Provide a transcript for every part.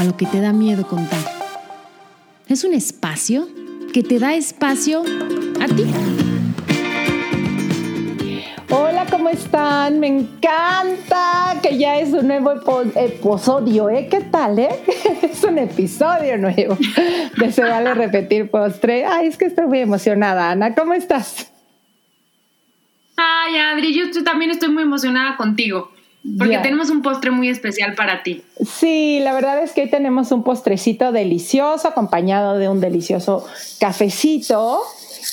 a lo que te da miedo contar. Es un espacio que te da espacio a ti. Hola, ¿cómo están? Me encanta que ya es un nuevo episodio, ¿eh? ¿Qué tal, eh? es un episodio nuevo de Se Vale Repetir Postre. Ay, es que estoy muy emocionada, Ana. ¿Cómo estás? Ay, Adri, yo también estoy muy emocionada contigo. Porque tenemos un postre muy especial para ti. Sí, la verdad es que hoy tenemos un postrecito delicioso acompañado de un delicioso cafecito.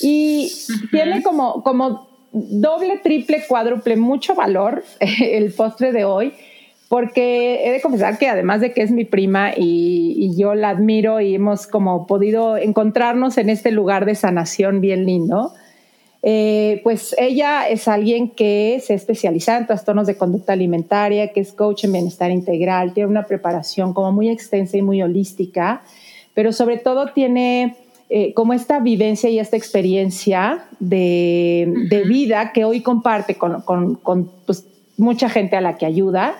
Y tiene como, como doble, triple, cuádruple, mucho valor el postre de hoy, porque he de confesar que además de que es mi prima y, yo la admiro y hemos como podido encontrarnos en este lugar de sanación bien lindo, eh, pues ella es alguien que se especializa en trastornos de conducta alimentaria, que es coach en bienestar integral, tiene una preparación como muy extensa y muy holística, pero sobre todo tiene eh, como esta vivencia y esta experiencia de, vida que hoy comparte con, pues, mucha gente a la que ayuda.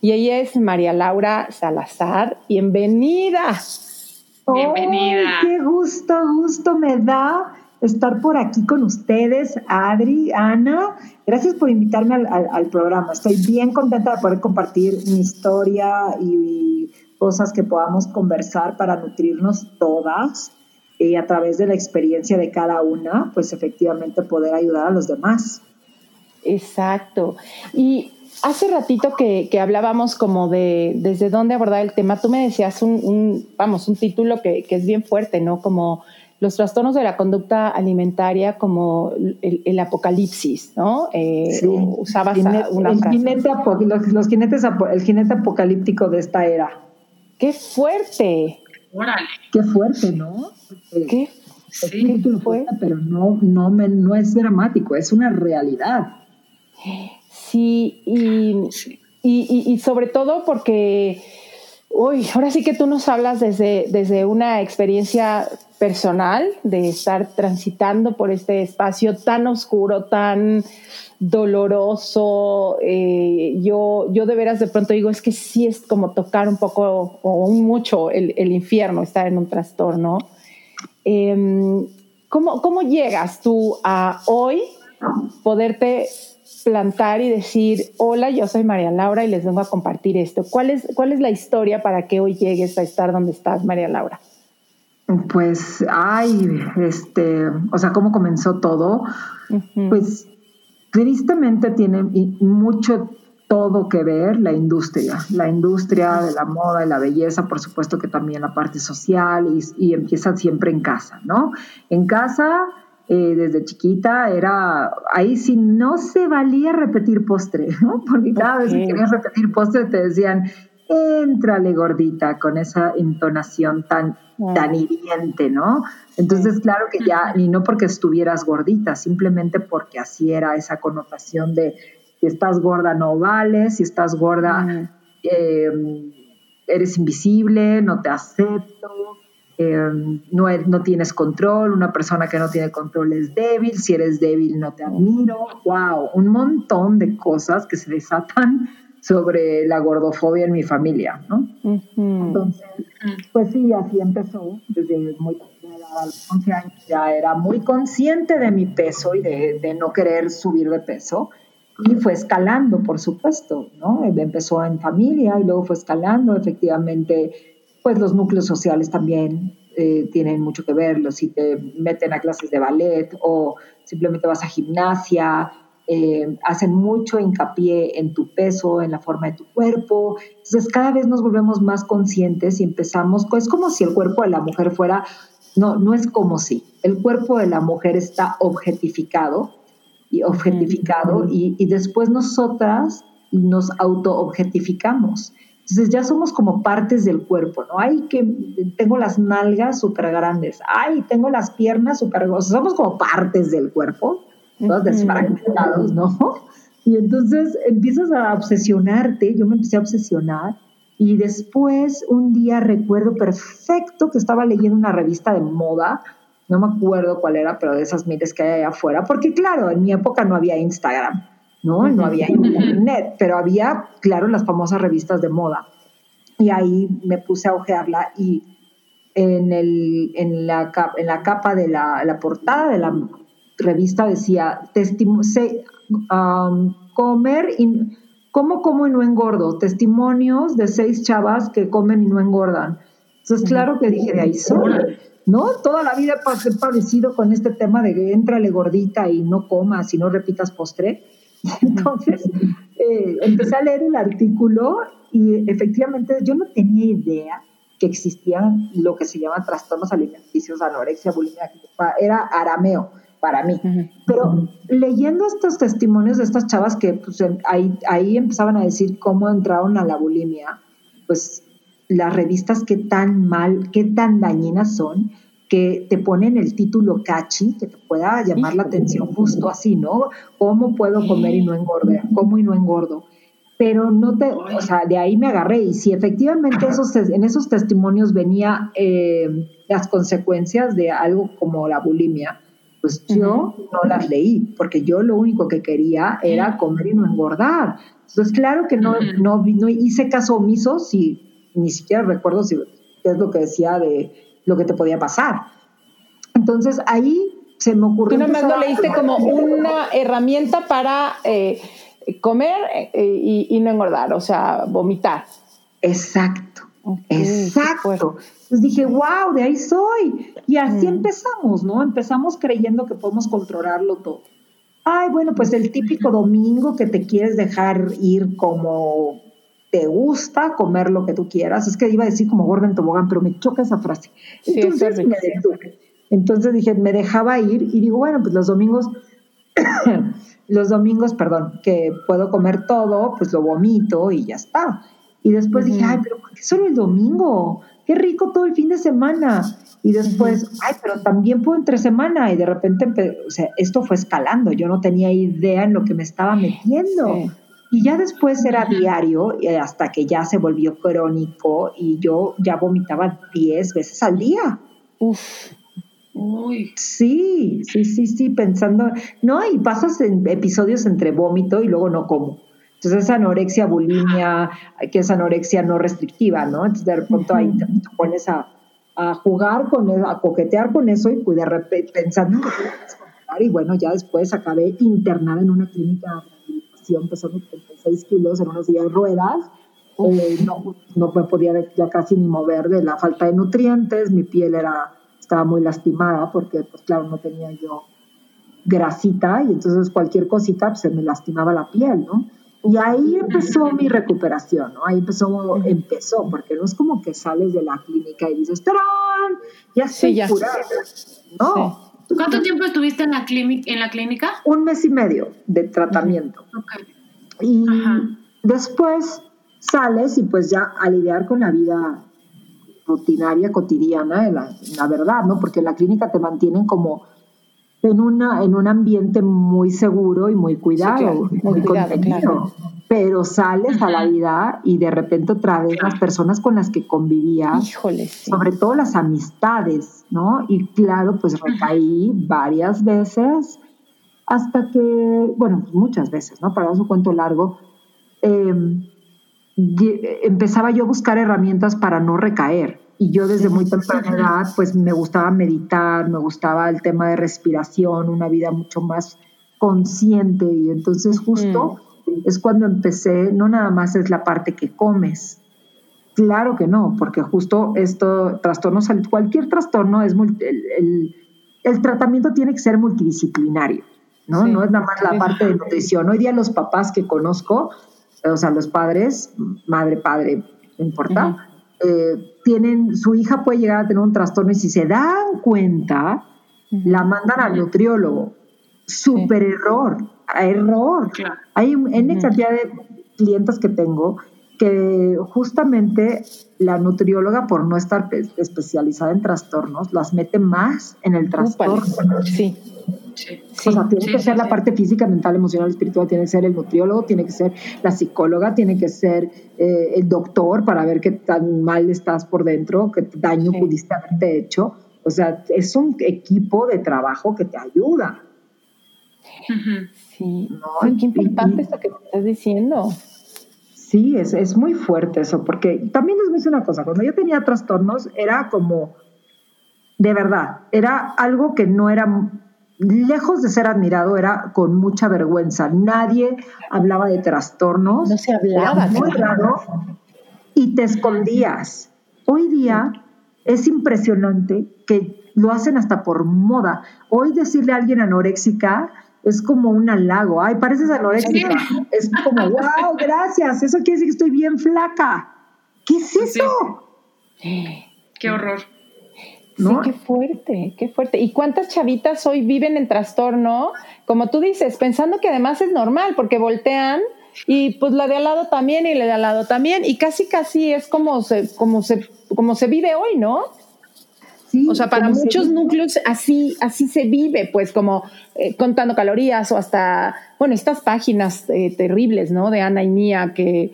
Y ella es María Laura Salazar. Bienvenida. Bienvenida. qué gusto, gusto me da estar por aquí con ustedes, Adri, Ana. Gracias por invitarme al, programa. Estoy bien contenta de poder compartir mi historia y cosas que podamos conversar para nutrirnos todas y a través de la experiencia de cada una, pues efectivamente poder ayudar a los demás. Exacto. Y hace ratito que, hablábamos como de desde dónde abordar el tema, tú me decías un, vamos, un título que, es bien fuerte, ¿no? Como los trastornos de la conducta alimentaria como el, apocalipsis, ¿no? Eh, sí. Usabas una el Jinete, los, jinetes, el jinete apocalíptico de esta era. ¡Qué fuerte! Órale. Qué fuerte, ¿no? ¿Qué? Sí, fue? pero no, no, me, no es dramático, es una realidad. Sí, y, y, y, sobre todo porque, uy, ahora sí que tú nos hablas desde, desde una experiencia personal de estar transitando por este espacio tan oscuro, tan doloroso. Eh, yo, yo de veras de pronto digo, es que sí es como tocar un poco o mucho el, infierno, estar en un trastorno. Em, ¿cómo, ¿Cómo llegas tú a hoy poderte plantar y decir, hola, yo soy María Laura y les vengo a compartir esto? ¿Cuál es, cuál es la historia para que hoy llegues a estar donde estás, María Laura? Pues, ay, este, o sea, ¿cómo comenzó todo? Pues tristemente tiene mucho todo que ver la industria, la industria de la moda y la belleza, por supuesto que también la parte social y, empieza siempre en casa, ¿no? En casa, eh, desde chiquita, era, ahí sí no se valía repetir postre, ¿no? Porque cada vez que querías repetir postre te decían, entrale gordita, con esa entonación tan, tan hiriente, ¿no? Entonces, claro que ya, y no porque estuvieras gordita, simplemente porque así era esa connotación de si estás gorda no vales, si estás gorda em, eres invisible, no te acepto, em, no, no tienes control, una persona que no tiene control es débil, si eres débil no te admiro, wow, un montón de cosas que se desatan sobre la gordofobia en mi familia, ¿no? Entonces, pues sí, así empezó, desde muy a los 11 años ya era muy consciente de mi peso y de, de, no querer subir de peso. Y fue escalando, por supuesto, ¿no? Empezó en familia y luego fue escalando. Efectivamente, pues los núcleos sociales también eh, tienen mucho que ver. Si te meten a clases de ballet o simplemente vas a gimnasia, eh, hacen mucho hincapié en tu peso, en la forma de tu cuerpo. Entonces cada vez nos volvemos más conscientes y empezamos, es como si el cuerpo de la mujer fuera, no, no es como si, el cuerpo de la mujer está objetificado y objetificado y, y después nosotras nos auto-objetificamos. Entonces ya somos como partes del cuerpo, ¿no? Ay, que tengo las nalgas súper grandes, ay, tengo las piernas súper gruesas, somos como partes del cuerpo, todos desfragmentados, ¿no? Y entonces empiezas a obsesionarte, yo me empecé a obsesionar y después un día recuerdo perfecto que estaba leyendo una revista de moda, no me acuerdo cuál era, pero de esas miles que hay allá afuera, porque claro, en mi época no había Instagram. ¿no? No había internet, pero había, claro, las famosas revistas de moda. Y ahí me puse a ojearla y en, el, en, la, en la capa de la, la portada de la revista decía, um, comer y, ¿cómo como y no engordo? Testimonios de seis chavas que comen y no engordan. Entonces, claro que dije, de ahí soy, ¿no? Toda la vida he padecido con este tema de que entrale gordita y no comas y no repitas postre. Entonces, eh, empecé a leer el artículo y efectivamente yo no tenía idea que existían lo que se llama trastornos alimenticios, anorexia, bulimia, era arameo para mí. Pero leyendo estos testimonios de estas chavas que pues, ahí, ahí empezaban a decir cómo entraron a la bulimia, pues las revistas qué tan mal, qué tan dañinas son, que te ponen el título catchy, que te pueda llamar la atención justo así, ¿no? ¿Cómo puedo comer y no engordar? ¿Cómo y no engordo? Pero no te, o sea, de ahí me agarré y si efectivamente esos, en esos testimonios venía eh, las consecuencias de algo como la bulimia, pues yo no las leí, porque yo lo único que quería era comer y no engordar. Entonces, claro que no, no, no hice caso omiso, si ni siquiera recuerdo si es lo que decía de lo que te podía pasar. Entonces ahí se me ocurrió... Tú nomás lo leíste como una herramienta para eh, comer eh, y, no engordar, o sea, vomitar. Exacto, exacto. Entonces dije, wow, de ahí soy. Y así empezamos, ¿no? Empezamos creyendo que podemos controlarlo todo. Ay, bueno, pues el típico domingo que te quieres dejar ir como te gusta comer lo que tú quieras. Es que iba a decir como gorda en tobogán, pero me choca esa frase. Entonces me Entonces dije, me dejaba ir y digo, bueno, pues los domingos, los domingos, perdón, que puedo comer todo, pues lo vomito y ya está. Y después dije, ay, pero ¿por qué solo el domingo? Qué rico todo el fin de semana. Y después, ay, pero también puedo entre semana. Y de repente, o sea, esto fue escalando. Yo no tenía idea en lo que me estaba metiendo. Y ya después era diario, hasta que ya se volvió crónico y yo ya vomitaba 10 veces al día. Uf. Uy. Sí, sí, sí, sí, pensando, no, y pasas en episodios entre vómito y luego no como. Entonces es anorexia, bulimia, que es anorexia no restrictiva, ¿no? Entonces de repente ahí te, pones a, a, jugar con eso, a coquetear con eso y pues de repente pensando y bueno, ya después acabé internada en una clínica pesando 36 kilos en unos días ruedas. Eh, no, no me podía ya casi ni mover de la falta de nutrientes, mi piel era, estaba muy lastimada porque, pues claro, no tenía yo grasita y entonces cualquier cosita pues, se me lastimaba la piel, ¿no? Y ahí empezó mi recuperación, ¿no? Ahí empezó, empezó, porque no es como que sales de la clínica y dices, ¡Tarán! Ya estoy sí, curada. No, ¿Cuánto tiempo estuviste en la, en la clínica? Un mes y medio de tratamiento. Y después sales y pues ya a lidiar con la vida rutinaria, cotidiana, la, la verdad, ¿no? Porque en la clínica te mantienen como en, una, en un ambiente muy seguro y muy cuidado, muy, contenido. Pero sales a la vida y de repente otra vez las personas con las que convivías, sobre todo las amistades, ¿no? Y claro, pues recaí varias veces hasta que, bueno, muchas veces, ¿no? Para un cuento largo, em, empezaba yo a buscar herramientas para no recaer. Y yo desde muy temprana edad, pues me gustaba meditar, me gustaba el tema de respiración, una vida mucho más consciente. Y entonces justo es cuando empecé, no nada más es la parte que comes. Claro que no, porque justo esto, trastornos, cualquier trastorno es, el, el, tratamiento tiene que ser multidisciplinario, ¿no? no es nada más la parte de nutrición. Hoy día los papás que conozco, o sea, los padres, madre, padre, no importa, eh, tienen, su hija puede llegar a tener un trastorno y si se dan cuenta, la mandan al nutriólogo. Súper error, error. Hay N cantidad de clientes que tengo que que justamente la nutrióloga, por no estar especializada en trastornos, las mete más en el trastorno. Sí. O sea, tiene que ser la parte física, mental, emocional, espiritual, tiene que ser el nutriólogo, tiene que ser la psicóloga, tiene que ser eh, el doctor para ver qué tan mal estás por dentro, qué daño pudiste haberte hecho. O sea, es un equipo de trabajo que te ayuda. Sí, no, qué importante esto que estás diciendo. Sí, es, es muy fuerte eso, porque también les voy a decir una cosa, cuando yo tenía trastornos era como, de verdad, era algo que no era, lejos de ser admirado, era con mucha vergüenza. Nadie hablaba de trastornos. No se hablaba. muy raro y te escondías. Hoy día es impresionante que lo hacen hasta por moda. Hoy decirle a alguien anoréxica es como un halago. Ay, pareces anoréxica. Es como, wow, gracias. Eso quiere decir que estoy bien flaca. ¿Qué es eso? Qué horror. Sí, qué fuerte, qué fuerte. ¿Y cuántas chavitas hoy viven en trastorno? Como tú dices, pensando que además es normal, porque voltean y pues la de al lado también y la de al lado también, y casi casi es como se, como se, como se vive hoy, ¿no? o sea, para muchos núcleos así, así se vive, pues como eh, contando calorías o hasta, bueno, estas páginas eh, terribles, ¿no? De Ana y Mía que,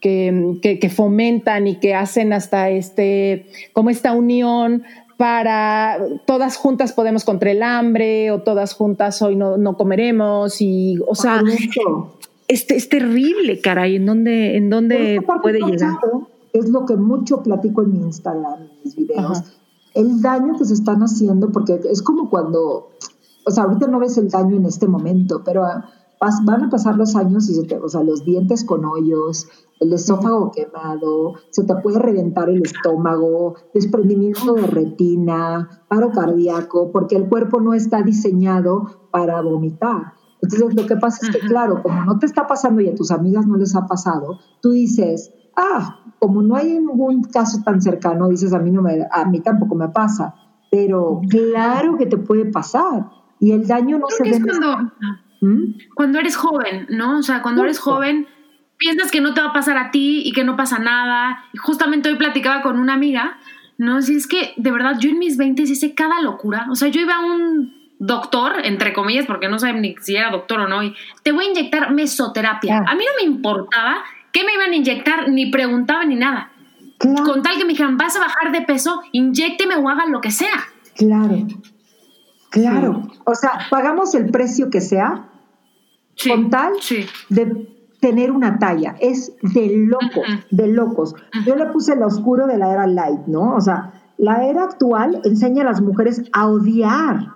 que, fomentan y que hacen hasta este, como esta unión para todas juntas podemos contra el hambre o todas juntas hoy no, no comeremos y, o sea, es, es, terrible, caray, en dónde, en dónde puede llegar. Es lo que mucho platico en mi Instagram, en mis videos. El daño que se están haciendo, porque es como cuando, o sea, ahorita no ves el daño en este momento, pero van a pasar los años y se te, o sea, los dientes con hoyos, el esófago quemado, se te puede reventar el estómago, desprendimiento de retina, paro cardíaco, porque el cuerpo no está diseñado para vomitar. Entonces, lo que pasa es que, claro, como no te está pasando y a tus amigas no les ha pasado, tú dices, ah, como no hay ningún caso tan cercano, dices, a mí, no me, a mí tampoco me pasa, pero claro que te puede pasar y el daño no se ve. Cuando, ¿Mm? cuando eres joven, ¿no? O sea, cuando eres joven piensas que no te va a pasar a ti y que no pasa nada. Y justamente hoy platicaba con una amiga, ¿no? Si es que de verdad yo en mis 20 hice cada locura. O sea, yo iba a un doctor, entre comillas, porque no saben ni si era doctor o no, y te voy a inyectar mesoterapia. A mí no me importaba qué me iban a inyectar, ni preguntaba ni nada. Con tal que me dijeran, vas a bajar de peso, inyecteme o haga lo que sea. Claro, claro. O sea, pagamos el precio que sea con tal de tener una talla. Es de locos, de locos. Yo le puse el oscuro de la era light, ¿no? O sea, la era actual enseña a las mujeres a odiar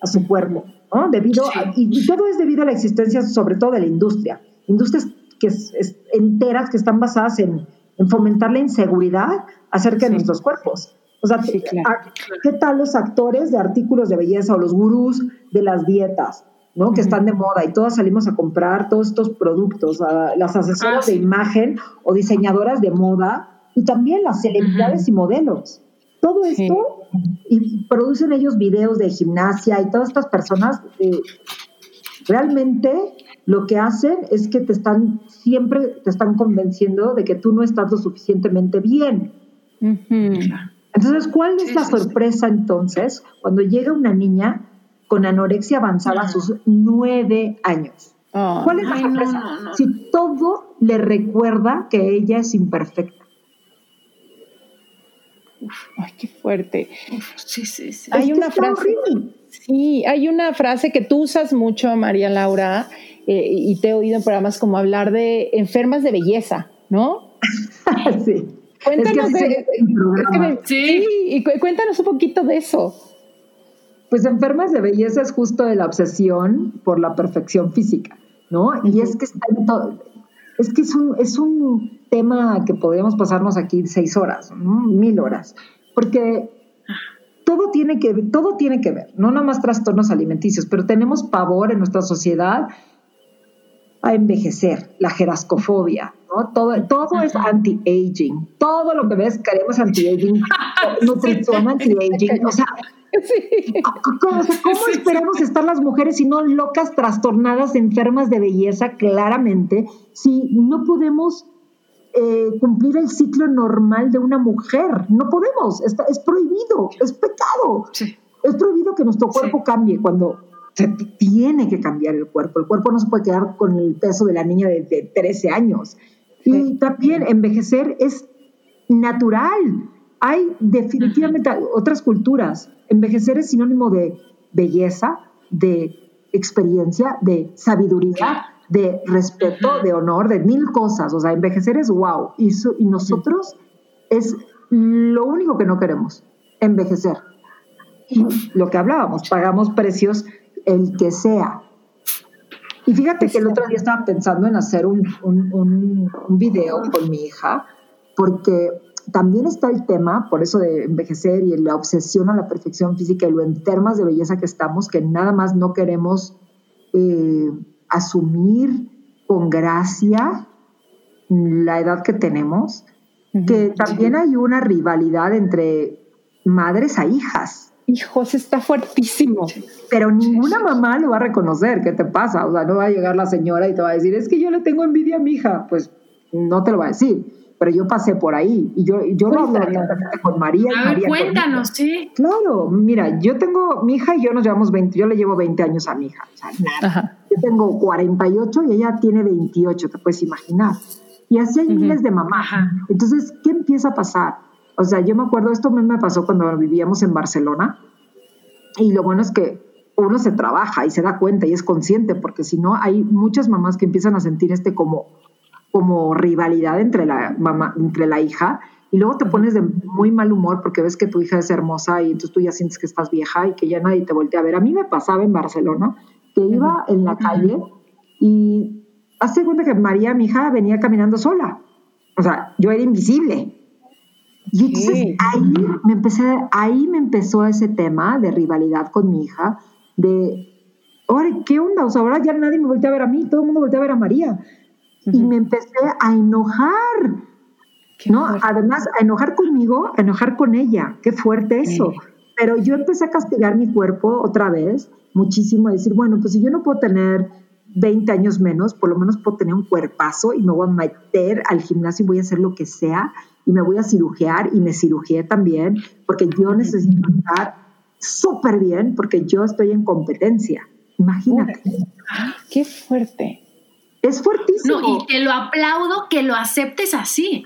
a su cuerpo, ¿no? Debido y todo es debido a la existencia, sobre todo de la industria. Industrias que es, enteras que están basadas en, fomentar la inseguridad acerca de nuestros cuerpos. O sea, ¿qué tal los actores de artículos de belleza o los gurús de las dietas, ¿no? Que están de moda y todos salimos a comprar todos estos productos, las asesoras ah, de imagen o diseñadoras de moda y también las celebridades y modelos. Todo esto, y producen ellos videos de gimnasia y todas estas personas eh, realmente lo que hacen es que te están, siempre te están convenciendo de que tú no estás lo suficientemente bien. Entonces, ¿cuál es la sorpresa entonces cuando llega una niña con anorexia avanzada a sus nueve años? Ah. ¿Cuál es la sorpresa? Si todo le recuerda que ella es imperfecta. ay, qué fuerte. sí, sí, sí. Hay una frase. Sí, hay una frase que tú usas mucho, María Laura, eh, y te he oído en programas como hablar de enfermas de belleza, ¿no? sí. Cuéntanos, sí. y cuéntanos un poquito de eso. Pues enfermas de belleza es justo de la obsesión por la perfección física, ¿no? Y es que está en todo, es que es un, es un tema que podríamos pasarnos aquí seis horas, mil horas, porque todo tiene que todo tiene que ver, no nada más trastornos alimenticios, pero tenemos pavor en nuestra sociedad a envejecer, la jerascofobia, ¿no? Todo, todo es anti-aging. Todo lo que ves queremos anti-aging, nutrición anti-aging. O sea, ¿cómo, esperamos estar las mujeres si no locas, trastornadas, enfermas de belleza, claramente, si no podemos eh, cumplir el ciclo normal de una mujer. No podemos, está, es prohibido, es pecado. Es prohibido que nuestro cuerpo cambie cuando se tiene que cambiar el cuerpo. El cuerpo no se puede quedar con el peso de la niña de, de 13 años. Y también envejecer es natural. Hay definitivamente otras culturas. Envejecer es sinónimo de belleza, de experiencia, de sabiduría, de respeto, de honor, de mil cosas. O sea, envejecer es wow. Y, y nosotros es lo único que no queremos, envejecer. Y lo que hablábamos, pagamos precios el que sea. Y fíjate que el otro día estaba pensando en hacer un, un, un, un video con mi hija, porque también está el tema, por eso de envejecer y la obsesión a la perfección física y lo enfermas de belleza que estamos, que nada más no queremos eh, asumir con gracia la edad que tenemos, que también hay una rivalidad entre madres a hijas. Hijos, está fuertísimo. Pero ninguna mamá lo va a reconocer. ¿Qué te pasa? O sea, no va a llegar la señora y te va a decir, es que yo le tengo envidia a mi hija. Pues no te lo va a decir pero yo pasé por ahí y yo, yo lo hablo con María. A ver, cuéntanos, sí. Claro, mira, yo tengo, mi hija y yo nos llevamos 20, yo le llevo 20 años a mi hija, o sea, nada. Yo tengo 48 y ella tiene 28, te puedes imaginar. Y así hay miles de mamás. Entonces, ¿qué empieza a pasar? O sea, yo me acuerdo, esto me pasó cuando vivíamos en Barcelona y lo bueno es que uno se trabaja y se da cuenta y es consciente, porque si no, hay muchas mamás que empiezan a sentir este como como rivalidad entre la mamá, entre la hija, y luego te pones de muy mal humor porque ves que tu hija es hermosa y entonces tú ya sientes que estás vieja y que ya nadie te voltea a ver. A mí me pasaba en Barcelona que iba en la calle y hace cuenta que María, mi hija, venía caminando sola. O sea, yo era invisible. Y entonces ahí me empecé, ahí me empezó ese tema de rivalidad con mi hija, de, ahora, ¿qué onda? O sea, ahora ya nadie me voltea a ver a mí, todo el mundo voltea a ver a María y me empecé a enojar. ¿no? Además, a enojar conmigo, a enojar con ella. Qué fuerte eso. Pero yo empecé a castigar mi cuerpo otra vez, muchísimo, a decir, bueno, pues si yo no puedo tener 20 años menos, por lo menos puedo tener un cuerpazo y me voy a meter al gimnasio y voy a hacer lo que sea y me voy a cirugiar y me cirugié también porque yo necesito estar súper bien porque yo estoy en competencia. Imagínate. Qué fuerte. Es fuertísimo. No, y te lo aplaudo que lo aceptes así.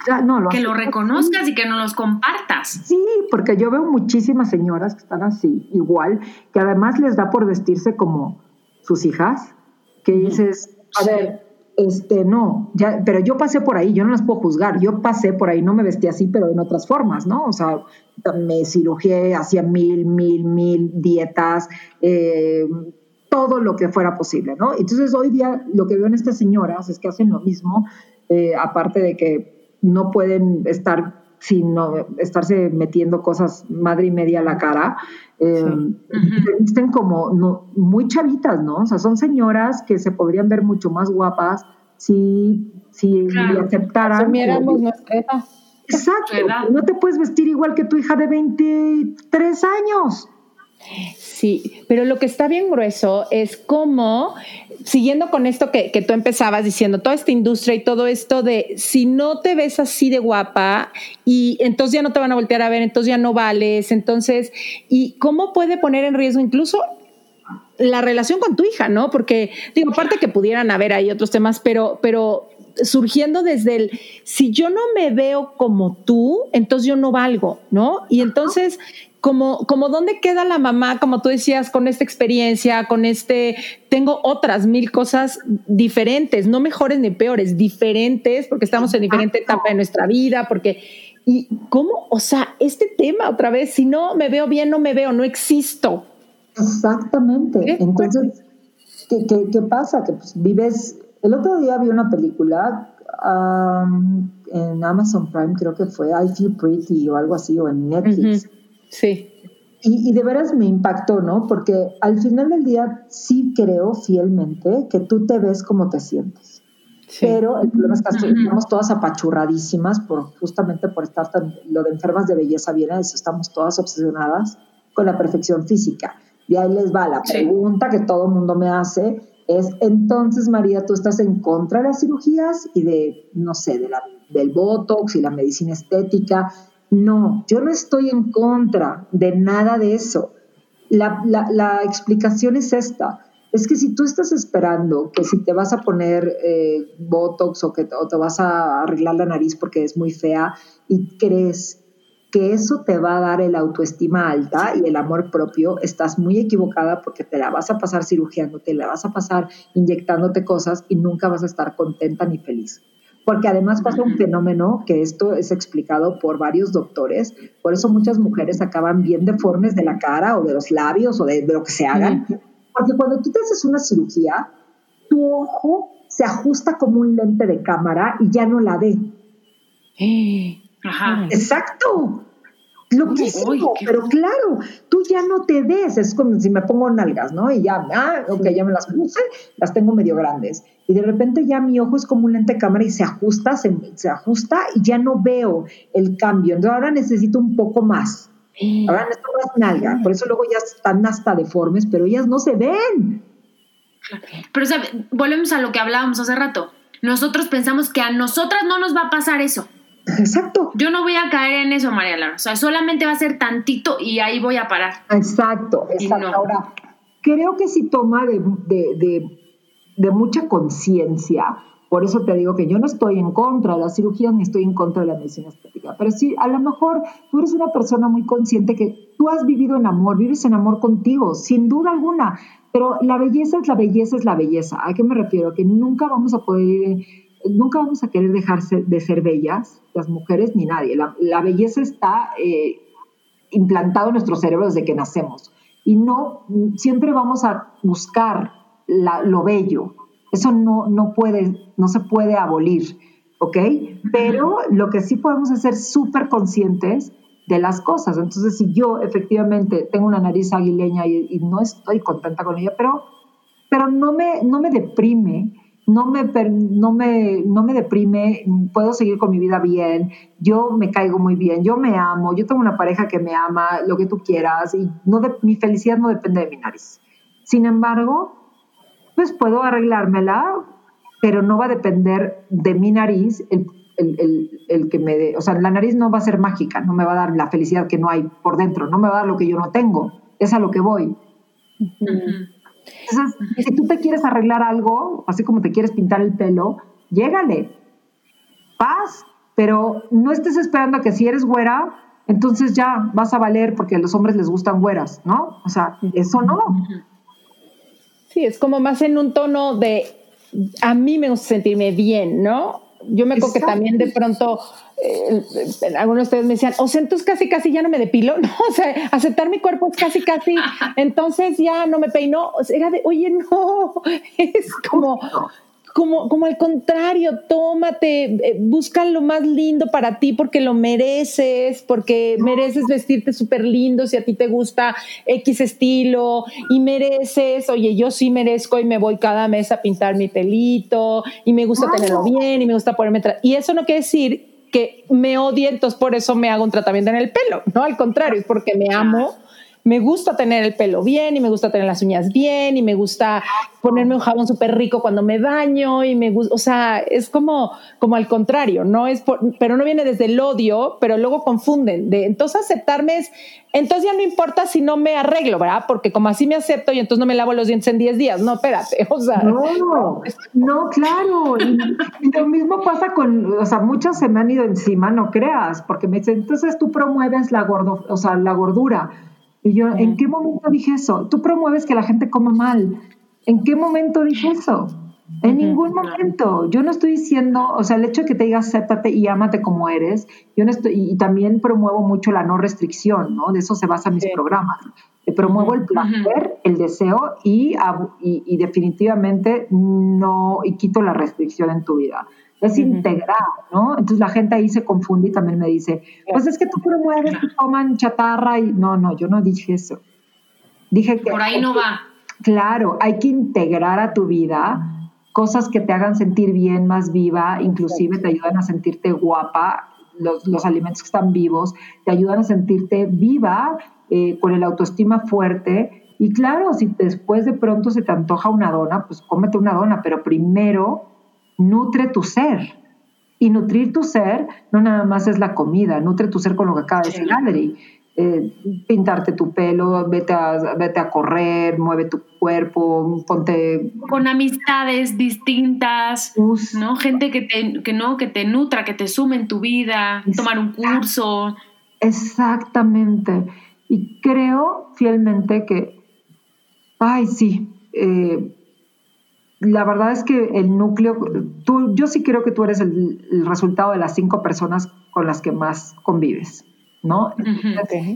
que lo reconozcas y que no los compartas. Sí, porque yo veo muchísimas señoras que están así, igual, que además les da por vestirse como sus hijas, que dices, a ver, este, no, ya, pero yo pasé por ahí, yo no las puedo juzgar, yo pasé por ahí, no me vestí así, pero en otras formas, ¿no? O sea, me cirugié, hacía mil, mil, mil dietas, eh, todo lo que fuera posible, ¿no? Entonces hoy día lo que veo en estas señoras es que hacen lo mismo, eh, aparte de que no pueden estar sino estarse metiendo cosas madre y media a la cara, eh, visten como no, muy chavitas, ¿no? O sea, son señoras que se podrían ver mucho más guapas si, si aceptaran. Exacto. No te puedes vestir igual que tu hija de 23 años. Sí, pero lo que está bien grueso es cómo, siguiendo con esto que, tú empezabas diciendo, toda esta industria y todo esto de si no te ves así de guapa y entonces ya no te van a voltear a ver, entonces ya no vales, entonces, y cómo puede poner en riesgo incluso la relación con tu hija, ¿no? Porque, digo, aparte que pudieran haber ahí otros temas, pero, pero surgiendo desde el, si yo no me veo como tú, entonces yo no valgo, ¿no? Y entonces como, como dónde queda la mamá, como tú decías, con esta experiencia, con este, tengo otras mil cosas diferentes, no mejores ni peores, diferentes, porque estamos en diferente etapa de nuestra vida, porque, y cómo, o sea, este tema otra vez, si no me veo bien, no me veo, no existo. Exactamente. Entonces, ¿qué, qué, pasa? Que pues, vives, el otro día vi una película en Amazon Prime, creo que fue I Feel Pretty o algo así, o en Netflix. Sí. Y, de veras me impactó, ¿no? Porque al final del día sí creo fielmente que tú te ves como te sientes. Pero el problema es que estamos todas apachurradísimas por, justamente por estar tan, lo de enfermas de belleza viene eso, estamos todas obsesionadas con la perfección física. Y ahí les va la pregunta que todo el mundo me hace, es entonces, María, tú estás en contra de las cirugías y de, no sé, de la, del Botox y la medicina estética. No, yo no estoy en contra de nada de eso. La, la, explicación es esta. Es que si tú estás esperando que si te vas a poner eh, Botox o que o te vas a arreglar la nariz porque es muy fea y crees que eso te va a dar el autoestima alta y el amor propio, estás muy equivocada porque te la vas a pasar cirugiándote, te la vas a pasar inyectándote cosas y nunca vas a estar contenta ni feliz. Porque además pasa un fenómeno que esto es explicado por varios doctores, por eso muchas mujeres acaban bien deformes de la cara o de los labios o de, lo que se hagan. Porque cuando tú te haces una cirugía, tu ojo se ajusta como un lente de cámara y ya no la ve. Ajá. Exacto. Loquísimo, pero claro, tú ya no te ves, es como si me pongo nalgas, ¿no? Y ya, ah, ok, ya me las puse, las tengo medio grandes. Y de repente ya mi ojo es como un lente de cámara y se ajusta, se, se ajusta y ya no veo el cambio. Entonces ahora necesito un poco más. Ahora necesito más nalga, por eso luego ya están hasta deformes, pero ellas no se ven. Pero volvemos a lo que hablábamos hace rato. Nosotros pensamos que a nosotras no nos va a pasar eso. Exacto. Yo no voy a caer en eso, María Lara. O sea, solamente va a ser tantito y ahí voy a parar. Exacto, exacto. Ahora, creo que si toma de, de, mucha conciencia. Por eso te digo que yo no estoy en contra de la cirugía ni estoy en contra de la medicina estética. Pero sí, a lo mejor tú eres una persona muy consciente que tú has vivido en amor, vives en amor contigo, sin duda alguna. Pero la belleza es la belleza, es la belleza. ¿A qué me refiero? Que nunca vamos a poder nunca vamos a querer dejarse de ser bellas, las mujeres ni nadie. La, belleza está eh, implantado en nuestro cerebro desde que nacemos. Y no, siempre vamos a buscar lo bello. Eso no, no, puede, no se puede abolir, ¿ok? Pero lo que sí podemos es ser súper conscientes de las cosas. Entonces, si yo efectivamente tengo una nariz aguileña y, y, no estoy contenta con ella, pero, pero no, me, no me deprime no me, no, me, no me deprime, puedo seguir con mi vida bien, yo me caigo muy bien, yo me amo, yo tengo una pareja que me ama, lo que tú quieras, y no mi felicidad no depende de mi nariz. Sin embargo, pues puedo arreglármela, pero no va a depender de mi nariz el, que me dé, o sea, la nariz no va a ser mágica, no me va a dar la felicidad que no hay por dentro, no me va a dar lo que yo no tengo, es a lo que voy. Entonces, si tú te quieres arreglar algo, así como te quieres pintar el pelo, llégale. Paz, pero no estés esperando que si eres güera, entonces ya vas a valer porque a los hombres les gustan güeras, ¿no? O sea, eso no. Sí, es como más en un tono de a mí me gusta sentirme bien, ¿no? Yo me acuerdo que también de pronto eh, algunos de ustedes me decían, o sea, entonces casi, casi ya no me depilo, ¿no? O sea, aceptar mi cuerpo es casi, casi, entonces ya no me peino. O sea, era de, oye, no, es como, como, como al contrario, tómate, eh, busca lo más lindo para ti porque lo mereces, porque mereces vestirte súper lindo si a ti te gusta X estilo y mereces, oye, yo sí merezco y me voy cada mes a pintar mi pelito y me gusta tenerlo bien y me gusta ponerme... Y eso no quiere decir que me odie, entonces por eso me hago un tratamiento en el pelo, no al contrario, es porque me amo me gusta tener el pelo bien y me gusta tener las uñas bien y me gusta ponerme un jabón súper rico cuando me baño y me gusta, o sea, es como, como al contrario, no es pero no viene desde el odio, pero luego confunden de entonces aceptarme es, entonces ya no importa si no me arreglo, ¿verdad? Porque como así me acepto y entonces no me lavo los dientes en 10 días, no, espérate, o sea. No, no, claro. Y, lo mismo pasa con, o sea, muchos se me han ido encima, no creas, porque me dicen, entonces tú promueves la gordo, o sea, la gordura y yo, ¿en qué momento dije eso? Tú promueves que la gente coma mal. ¿En qué momento dije eso? En ningún momento. Yo no estoy diciendo, o sea, el hecho de que te diga acéptate y ámate como eres, yo no estoy, y también promuevo mucho la no restricción, ¿no? De eso se basa mis programas. promuevo el placer, el deseo y, y, y, definitivamente no, y quito la restricción en tu vida es integral, ¿no? Entonces la gente ahí se confunde y también me dice, pues es que tú promueves que toman chatarra y no, no, yo no dije eso. Dije que... Por ahí no va. Claro, hay que integrar a tu vida cosas que te hagan sentir bien, más viva, inclusive te ayudan a sentirte guapa, los, los alimentos que están vivos, te ayudan a sentirte viva, eh, con el autoestima fuerte, Y claro, si después de pronto se te antoja una dona, pues cómete una dona, pero primero nutre tu ser. Y nutrir tu ser no nada más es la comida, nutre tu ser con lo que acaba de decir Adri. Eh, pintarte tu pelo, vete a, vete a correr, mueve tu cuerpo, ponte... Con amistades distintas, ¿no? Gente que te, que no, que te nutra, que te sume en tu vida, tomar un curso. Exactamente. Y creo fielmente que, ay, sí, eh, la verdad es que el núcleo, tú, yo sí creo que tú eres el, resultado de las cinco personas con las que más convives. ¿no?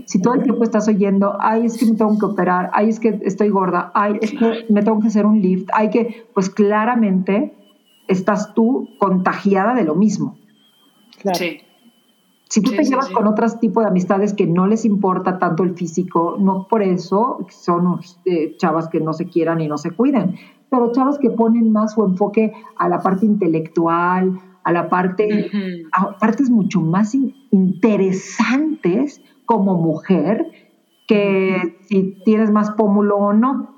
Si todo el tiempo estás oyendo, ay, es que me tengo que operar, ay, es que estoy gorda, ay, es que me tengo que hacer un lift, hay que, pues claramente estás tú contagiada de lo mismo. Claro. Sí. Si tú te llevas con otros tipos de amistades que no les importa tanto el físico, no por eso son eh, chavas que no se quieran y no se cuiden, pero chavas que ponen más su enfoque a la parte intelectual, a la parte, a partes mucho más interesantes como mujer que si tienes más pómulo o no.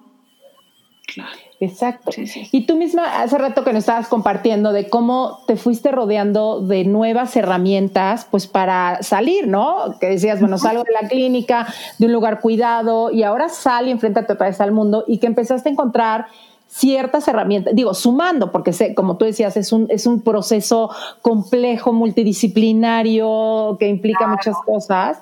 Claro. Exacto. Y tú misma, hace rato que nos estabas compartiendo de cómo te fuiste rodeando de nuevas herramientas, pues para salir, ¿no? Que decías, bueno, salgo de la clínica, de un lugar cuidado, y ahora sal y enfréntate otra vez al mundo, y que empezaste a encontrar ciertas herramientas, digo, sumando, porque sé, como tú decías, es un, es un proceso complejo, multidisciplinario, que implica muchas cosas.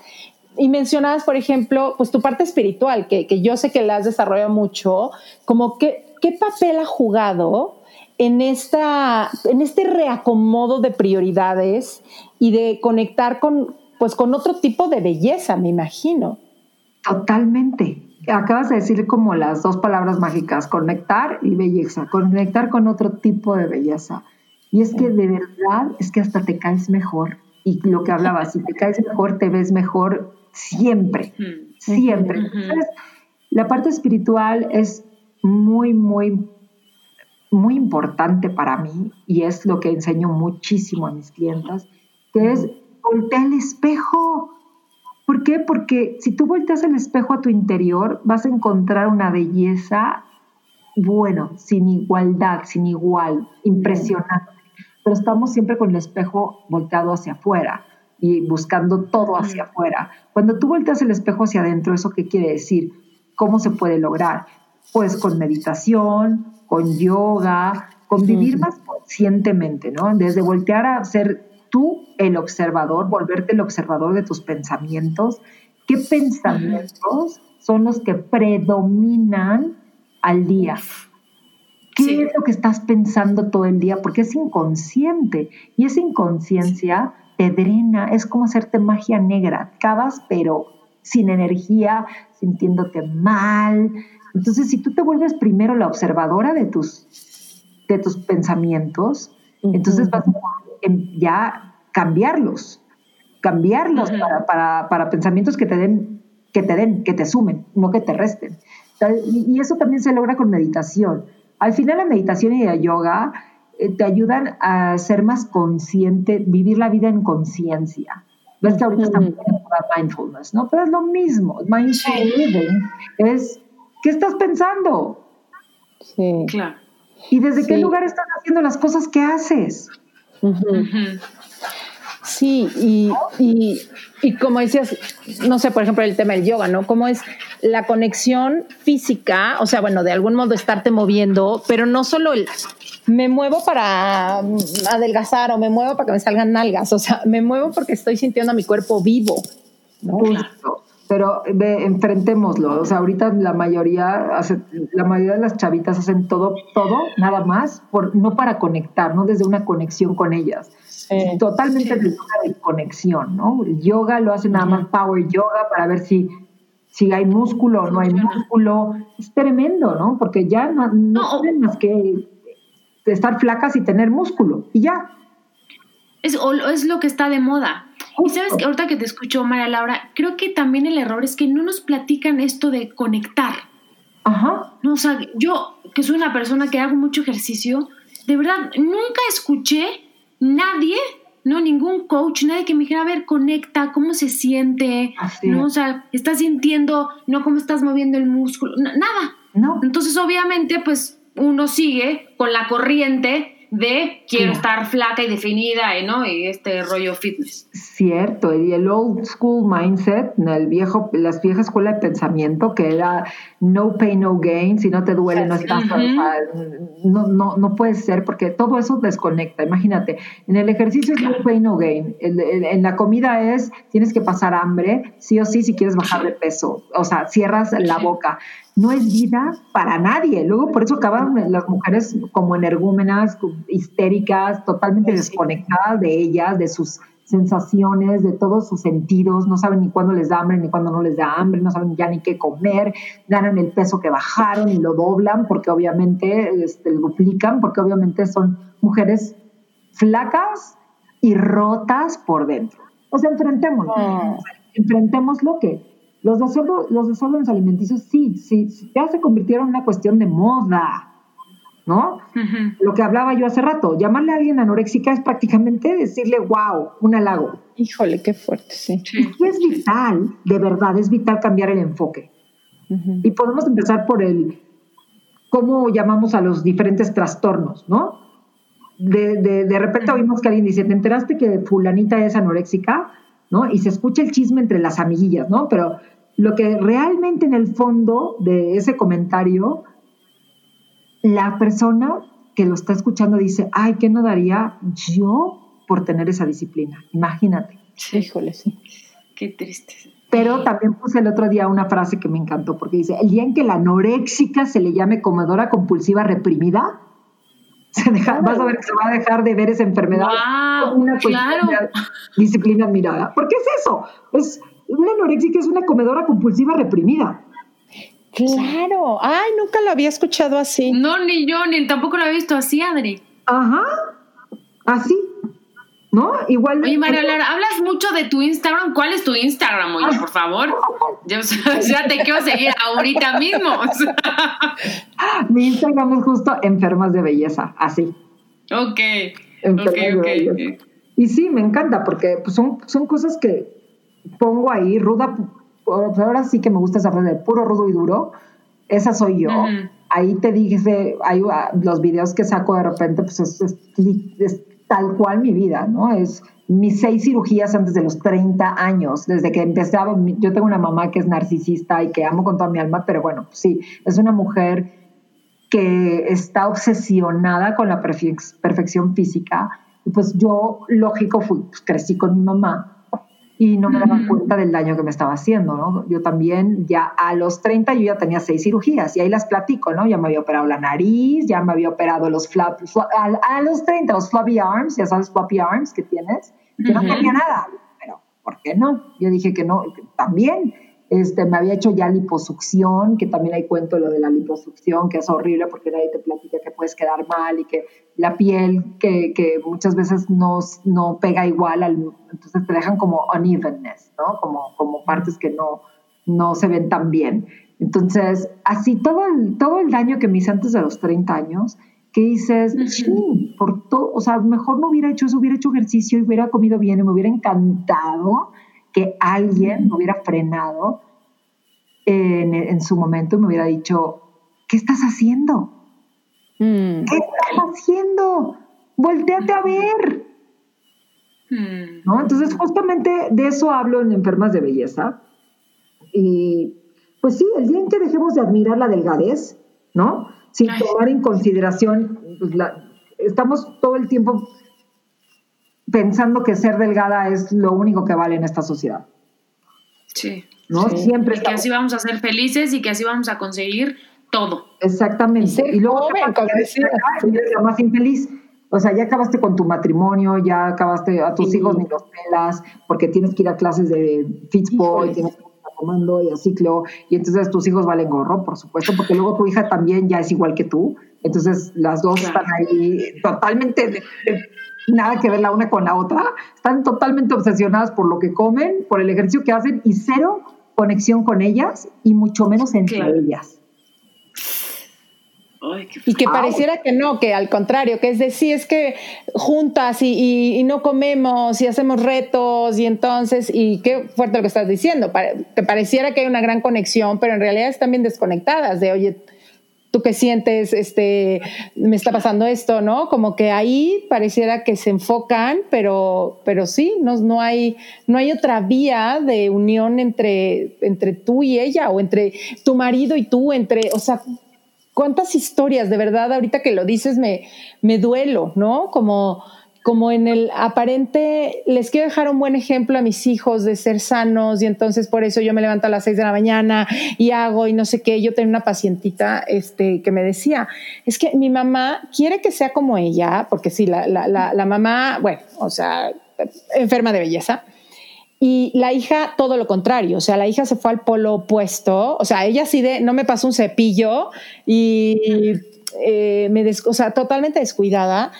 Y mencionabas, por ejemplo, pues tu parte espiritual, que, que yo sé que la has desarrollado mucho, como que, ¿qué papel ha jugado en, esta, en este reacomodo de prioridades y de conectar con, pues, con otro tipo de belleza, me imagino? Totalmente acabas de decir como las dos palabras mágicas, conectar y belleza, conectar con otro tipo de belleza. Y es que de verdad es que hasta te caes mejor. Y lo que hablaba, si te caes mejor, te ves mejor siempre, siempre. Entonces, la parte espiritual es muy, muy, muy importante para mí y es lo que enseño muchísimo a mis clientas, que es voltea el espejo ¿Por qué? Porque si tú volteas el espejo a tu interior, vas a encontrar una belleza, bueno, sin igualdad, sin igual, impresionante. Pero estamos siempre con el espejo volteado hacia afuera y buscando todo hacia afuera. Cuando tú volteas el espejo hacia adentro, ¿eso qué quiere decir? ¿Cómo se puede lograr? Pues con meditación, con yoga, con vivir más conscientemente, ¿no? Desde voltear a ser tú el observador, volverte el observador de tus pensamientos. ¿Qué pensamientos son los que predominan al día? ¿Qué es lo que estás pensando todo el día? Porque es inconsciente y esa inconsciencia te drena, es como hacerte magia negra, acabas pero sin energía, sintiéndote mal. Entonces, si tú te vuelves primero la observadora de tus, de tus pensamientos, entonces vas a ya cambiarlos, cambiarlos para, pensamientos que te den, que te den, que te sumen, no que te resten. Y, eso también se logra con meditación. Al final la meditación y el yoga eh, te ayudan a ser más consciente, vivir la vida en conciencia. Ves que ahorita estamos mindfulness, ¿no? Pero es lo mismo. Mindful living es, ¿qué estás pensando? Sí. Claro. ¿Y desde qué lugar estás haciendo las cosas que haces? Sí, y, y, como decías, no sé, por ejemplo, el tema del yoga, ¿no? Cómo es la conexión física, o sea, bueno, de algún modo estarte moviendo, pero no solo el me muevo para adelgazar o me muevo para que me salgan nalgas, o sea, me muevo porque estoy sintiendo a mi cuerpo vivo, ¿no? Pero ve, enfrentémoslo. O sea, ahorita la mayoría, hace, la mayoría de las chavitas hacen todo, todo, nada más, por, no para conectar, no desde una conexión con ellas. Totalmente de conexión, ¿no? El yoga lo hace nada más power yoga para ver si, si hay músculo o no hay músculo. Es tremendo, ¿no? Porque ya no, no, más que estar flacas y tener músculo y ya. Es, es lo que está de moda y sabes que ahorita que te escucho, María Laura, creo que también el error es que no nos platican esto de conectar. Ajá. No, o sea, yo, que soy una persona que hago mucho ejercicio, de verdad, nunca escuché nadie no, ningún coach, nadie que me dijera, a ver, conecta, cómo se siente, ¿no? O sea, estás sintiendo, no cómo estás moviendo el músculo, nada. No. Entonces, obviamente, pues uno sigue con la corriente de quiero estar flaca y definida, ¿no? Y este rollo fitness. Cierto, y el old school mindset, el viejo, las viejas escuela de pensamiento que era no pain, no gain, si no te duele, no estás, no, no, no puede ser porque todo eso desconecta. Imagínate, en el ejercicio es no pain, no gain. En, la comida es tienes que pasar hambre, sí o sí, si quieres bajar de peso. O sea, cierras la boca no es vida para nadie. Luego por eso acaban las mujeres como energúmenas, histéricas, totalmente desconectadas de ellas, de sus sensaciones, de todos sus sentidos, no saben ni cuándo les da hambre ni cuándo no les da hambre, no saben ya ni qué comer, ganan el peso que bajaron y lo doblan porque obviamente este, lo duplican, porque obviamente son mujeres flacas y rotas por dentro. O sea, enfrentémoslo, ah. enfrentémoslo que los desórdenes, los desórdenes alimenticios sí, sí, ya se convirtieron en una cuestión de moda, ¿no? Lo que hablaba yo hace rato, llamarle a alguien anoréxica es prácticamente decirle, wow, un halago. Híjole, qué fuerte, sí. Y es vital, de verdad, es vital cambiar el enfoque. Y podemos empezar por el, cómo llamamos a los diferentes trastornos, ¿no? De, de, de repente oímos que alguien dice, ¿te enteraste que fulanita es anoréxica? ¿No? Y se escucha el chisme entre las amiguillas, ¿no? Pero lo que realmente en el fondo de ese comentario, la persona que lo está escuchando dice, ay, ¿qué no daría yo por tener esa disciplina? Imagínate. Híjole, sí. Qué triste. Pero también puse el otro día una frase que me encantó, porque dice, el día en que la anoréxica se le llame comedora compulsiva reprimida, vas a ver que se va a dejar de ver esa enfermedad como una claro. disciplina admirada. ¿Por qué es eso? Es una anorexia es una comedora compulsiva reprimida. Claro. Ay, nunca lo había escuchado así. No, ni yo, ni tampoco lo había visto así, Adri. Ajá. Así. ¿No? Igual. Oye, María Lara, hablas mucho de tu Instagram. ¿Cuál es tu Instagram, oye, por favor? Yo, ya te quiero seguir ahorita mismo. Mi Instagram es justo Enfermas de Belleza, así. Ok. okay, okay. Y sí, me encanta porque pues, son, son cosas que pongo ahí, ruda. Ahora sí que me gusta esa frase de puro, rudo y duro. Esa soy yo. Ahí te dije, hay, ah, los videos que saco de repente, pues es, es tal cual mi vida, ¿no? Es mis seis cirugías antes de los 30 años, desde que empezaba, yo tengo una mamá que es narcisista y que amo con toda mi alma, pero bueno, sí, es una mujer que está obsesionada con la perfección física. Y pues yo, lógico, fui, pues, crecí con mi mamá y no me daba cuenta del daño que me estaba haciendo, ¿no? Yo también, ya a los 30 yo ya tenía seis cirugías y ahí las platico, ¿no? Ya me había operado la nariz, ya me había operado los flap, a, los 30 los floppy arms, ya sabes, floppy arms que tienes, que no tenía nada, pero ¿por qué no? Yo dije que no, también este, me había hecho ya liposucción, que también hay cuento lo de la liposucción, que es horrible porque nadie te platica que puedes quedar mal y que la piel que, que muchas veces no, no pega igual, al, entonces te dejan como unevenness, ¿no? Como, como partes que no, no se ven tan bien. Entonces, así todo el, todo el daño que me hice antes de los 30 años, que dices, sí, por todo, o sea, mejor no hubiera hecho eso, hubiera hecho ejercicio y hubiera comido bien y me hubiera encantado que alguien me hubiera frenado en, su momento y me hubiera dicho, ¿qué estás haciendo? Mm. ¿Qué estás haciendo? Volteate a ver. Mm. ¿No? Entonces, justamente de eso hablo en Enfermas de Belleza. Y pues sí, el día en que dejemos de admirar la delgadez, ¿no? Sin tomar en consideración, pues, estamos todo el tiempo pensando que ser delgada es lo único que vale en esta sociedad. Sí. ¿No? Siempre. Y que así vamos a ser felices y que así vamos a conseguir todo. Exactamente. Y, luego eres la más infeliz. O sea, ya acabaste con tu matrimonio, ya acabaste a tus hijos ni los pelas, porque tienes que ir a clases de Fitzboy, tienes que ir a comando y a ciclo, y entonces tus hijos valen gorro, por supuesto, porque luego tu hija también ya es igual que tú. Entonces las dos están ahí totalmente nada que ver la una con la otra, están totalmente obsesionadas por lo que comen, por el ejercicio que hacen y cero conexión con ellas y mucho menos entre ellas. y que pareciera que no, que al contrario, que es decir, es que juntas y, y, no comemos y hacemos retos y entonces, y qué fuerte lo que estás diciendo, te pareciera que hay una gran conexión, pero en realidad están bien desconectadas de, oye, tú qué sientes, este, me está pasando esto, ¿no? Como que ahí pareciera que se enfocan, pero, pero sí, no, no, hay, no hay otra vía de unión entre, entre tú y ella o entre tu marido y tú, entre, o sea, cuántas historias, de verdad, ahorita que lo dices me, me duelo, ¿no? Como, como en el aparente, les quiero dejar un buen ejemplo a mis hijos de ser sanos y entonces por eso yo me levanto a las seis de la mañana y hago y no sé qué. Yo tenía una pacientita este, que me decía, es que mi mamá quiere que sea como ella, porque sí, la, la, la, la mamá, bueno, o sea, enferma de belleza, y la hija, todo lo contrario, o sea, la hija se fue al polo opuesto, o sea, ella sí de, no me pasó un cepillo y eh, me, des, o sea, totalmente descuidada.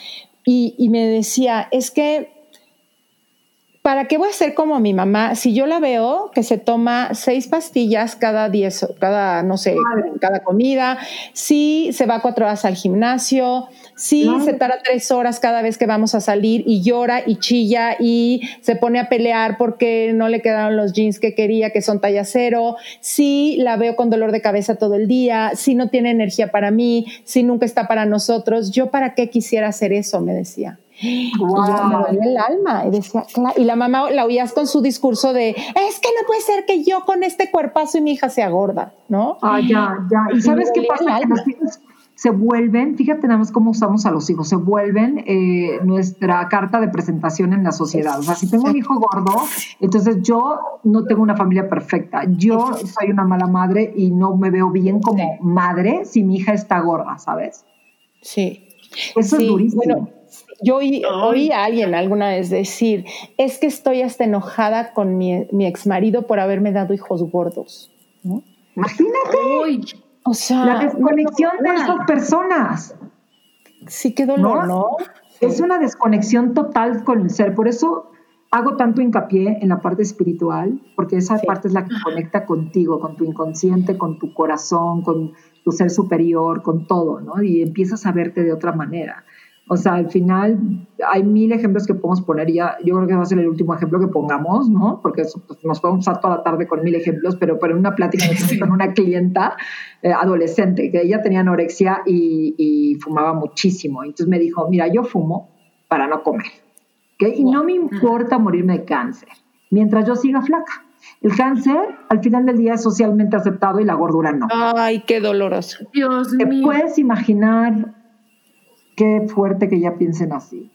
Y, y me decía, es que ¿para qué voy a ser como mi mamá? Si yo la veo que se toma seis pastillas cada diez, cada, no sé, cada comida, si se va cuatro horas al gimnasio, si se tarda tres horas cada vez que vamos a salir y llora y chilla y se pone a pelear porque no le quedaron los jeans que quería, que son talla cero, si la veo con dolor de cabeza todo el día, si no tiene energía para mí, si nunca está para nosotros, yo para qué quisiera hacer eso, me decía. Y yo me el alma. Y, decía, y la mamá la oías con su discurso de, es que no puede ser que yo con este cuerpazo y mi hija sea gorda, ¿no? Ah, ya, ya. ¿Y sabes qué pasa? Que los hijos se vuelven, fíjate nada más cómo usamos a los hijos, se vuelven eh, nuestra carta de presentación en la sociedad. O sea, si tengo un hijo gordo, entonces yo no tengo una familia perfecta. Yo soy una mala madre y no me veo bien como madre si mi hija está gorda, ¿sabes? Sí. Eso es durísimo. Yo oí, a alguien alguna vez decir, es que estoy hasta enojada con mi, mi ex marido por haberme dado hijos gordos. Imagínate. o sea, la desconexión de esas personas. Sí, qué dolor, ¿no? Es una desconexión total con el ser. Por eso hago tanto hincapié en la parte espiritual, porque esa parte es la que conecta contigo, con tu inconsciente, con tu corazón, con tu ser superior, con todo, ¿no? Y empiezas a verte de otra manera. O sea, al final hay mil ejemplos que podemos poner y ya, yo creo que va a ser el último ejemplo que pongamos, ¿no? Porque pues, nos podemos usar toda la tarde con mil ejemplos, pero, pero en una plática con una clienta eh, adolescente que ella tenía anorexia y, y, fumaba muchísimo. Entonces me dijo, mira, yo fumo para no comer, ¿okay? Y no me importa morirme de cáncer mientras yo siga flaca. El cáncer, al final del día, es socialmente aceptado y la gordura no. Ay, qué doloroso. Dios ¿Te puedes imaginar qué fuerte que ya piensen así.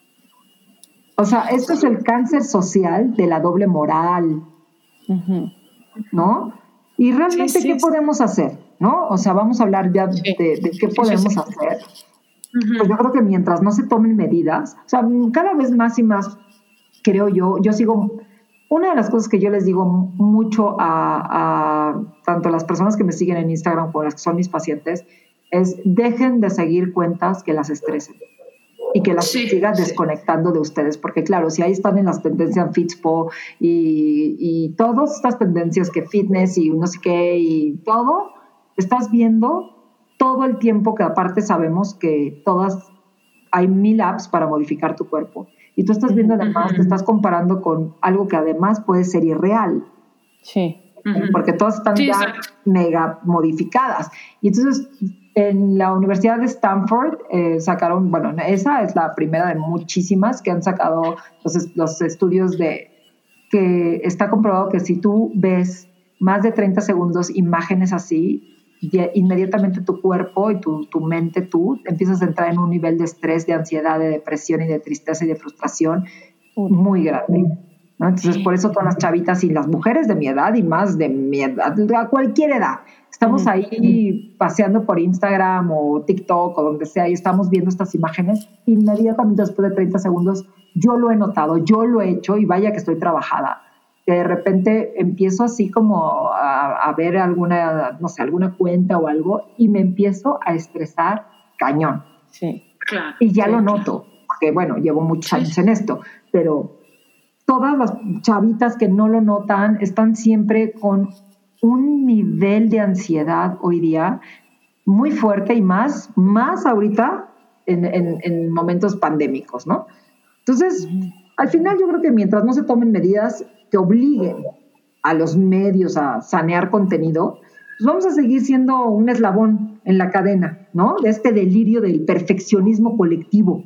O sea, esto es el cáncer social de la doble moral, ¿no? Y realmente, ¿qué podemos hacer? ¿No? O sea, vamos a hablar ya de, qué podemos hacer. Pues yo creo que mientras no se tomen medidas, o sea, cada vez más y más, creo yo, yo sigo, una de las cosas que yo les digo mucho a, a tanto las personas que me siguen en Instagram como las que son mis pacientes, es dejen de seguir cuentas que las estresen y que las sigan desconectando de ustedes, porque claro, si ahí están en las tendencias Fitspo y, y todas estas tendencias que fitness y no sé qué y todo, estás viendo todo el tiempo que aparte sabemos que todas hay mil apps para modificar tu cuerpo. Y tú estás viendo además, te estás comparando con algo que además puede ser irreal. Sí. Porque todas están ya mega modificadas. Y entonces en la Universidad de Stanford eh, sacaron, bueno, esa es la primera de muchísimas que han sacado los, los estudios de que está comprobado que si tú ves más de 30 segundos imágenes así, inmediatamente tu cuerpo y tu, tu, mente, tú, empiezas a entrar en un nivel de estrés, de ansiedad, de depresión y de tristeza y de frustración muy grande. Entonces, por eso todas las chavitas y las mujeres de mi edad y más de mi edad, a cualquier edad, estamos ahí paseando por Instagram o TikTok o donde sea y estamos viendo estas imágenes, inmediatamente después de 30 segundos, yo lo he notado, yo lo he hecho y vaya que estoy trabajada. De repente empiezo así como a, ver alguna, no sé, alguna cuenta o algo y me empiezo a estresar cañón. Sí, claro. Y ya lo noto, porque bueno, llevo muchos años en esto, pero todas las chavitas que no lo notan están siempre con un nivel de ansiedad hoy día muy fuerte y más, más ahorita en, en, momentos pandémicos, ¿no? Entonces, al final yo creo que mientras no se tomen medidas que obliguen a los medios a sanear contenido, pues vamos a seguir siendo un eslabón en la cadena, ¿no? De este delirio del perfeccionismo colectivo.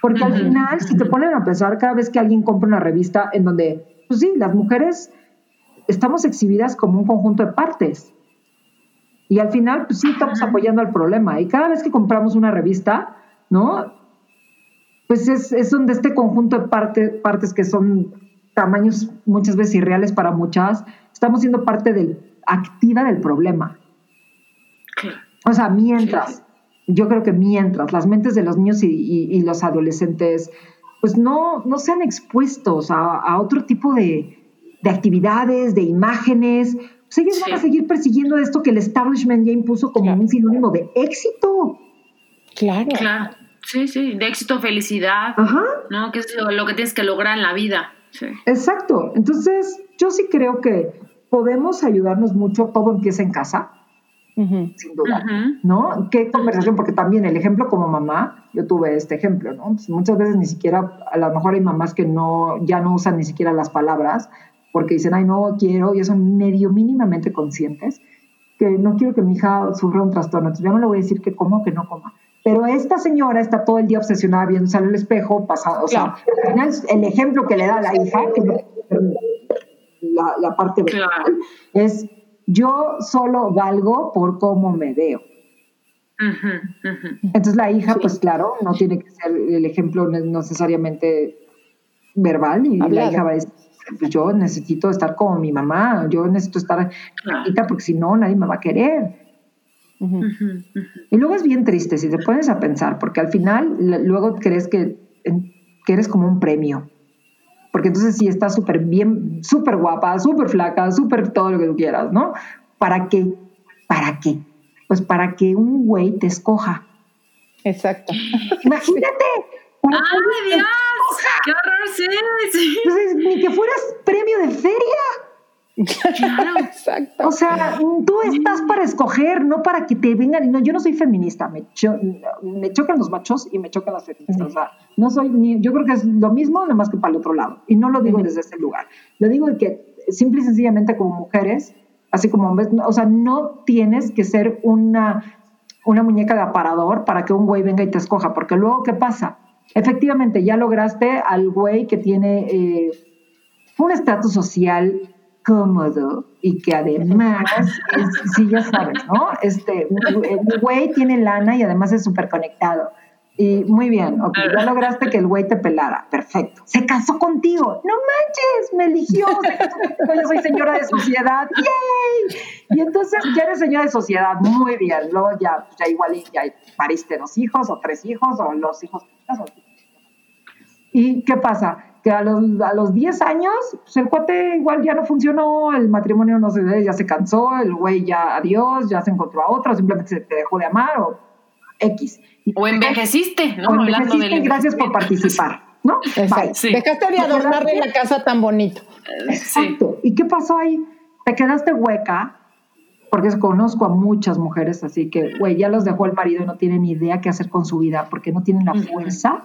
Porque al final, si te ponen a pensar, cada vez que alguien compra una revista en donde, pues sí, las mujeres estamos exhibidas como un conjunto de partes. Y al final, pues sí, estamos apoyando al problema. Y cada vez que compramos una revista, ¿no? Pues es, es donde este conjunto de partes que son tamaños muchas veces irreales para muchas, estamos siendo parte del, activa del problema. O sea, mientras, yo creo que mientras las mentes de los niños y, los adolescentes, pues no, no sean expuestos a, otro tipo de, actividades, de imágenes, pues ellos van a seguir persiguiendo esto que el establishment ya impuso como un sinónimo de éxito. Claro. Claro. Sí, sí, de éxito, felicidad, Ajá. ¿no? Que es lo, que tienes que lograr en la vida. Exacto. Entonces, yo sí creo que podemos ayudarnos mucho, todo empieza en casa, sin duda, ¿no? ¿Qué conversación? Porque también el ejemplo como mamá, yo tuve este ejemplo, ¿no? Pues muchas veces ni siquiera, a lo mejor hay mamás que no, ya no usan ni siquiera las palabras, porque dicen, ay, no quiero, y son medio mínimamente conscientes, que no quiero que mi hija sufra un trastorno, entonces yo no le voy a decir que coma o que no coma. Pero esta señora está todo el día obsesionada viéndose al espejo, pasado, o sea, al final el ejemplo que le da a la hija, que la, parte es yo solo valgo por cómo me veo. Entonces la hija, pues claro, no tiene que ser el ejemplo necesariamente verbal y la hija va a decir, pues yo necesito estar como mi mamá, yo necesito estar clarita porque si no nadie me va a querer. Y luego es bien triste si te pones a pensar, porque al final luego crees que, que eres como un premio porque entonces sí está súper bien, súper guapa, súper flaca, súper todo lo que tú quieras, ¿no? ¿Para qué? ¿Para qué? Pues para que un güey te escoja. Exacto. Imagínate. ¡Ay, Dios! ¡Qué horror! Sí, sí. Entonces, ni que fueras premio de feria. Claro, exacto. O sea, tú estás para escoger, no para que te vengan. No, yo no soy feminista, me, me chocan los machos y me chocan las feministas. O sea, no soy ni. Yo creo que es lo mismo, nada más que para el otro lado. Y no lo digo desde ese lugar. Lo digo de que simple y sencillamente como mujeres, así como hombres, o sea, no tienes que ser una, una muñeca de aparador para que un güey venga y te escoja, porque luego, ¿qué pasa? Efectivamente, ya lograste al güey que tiene eh, un estatus social cómodo y que además, es, sí, ya sabes, ¿no? Este, el güey tiene lana y además es súper conectado. Y muy bien, ok, ya lograste que el güey te pelara, perfecto. Se casó contigo, no manches, me eligió, yo soy señora de sociedad, ¡yay! Y entonces ya eres señora de sociedad, muy bien, luego ya, ya igual ya pariste dos hijos o tres hijos o los hijos. ¿Y qué pasa? Que a los, a los 10 años, pues el cuate igual ya no funcionó, el matrimonio no se ya se cansó, el güey ya adiós, ya se encontró a otro, simplemente se te dejó de amar o X. O envejeciste, ¿no? O envejeciste, gracias por participar, ¿no? Sí. Dejaste de adornarle la casa tan bonito. Exacto. ¿Y qué pasó ahí? Te quedaste hueca, porque conozco a muchas mujeres, así que, güey, ya los dejó el marido y no tienen ni idea qué hacer con su vida, porque no tienen la fuerza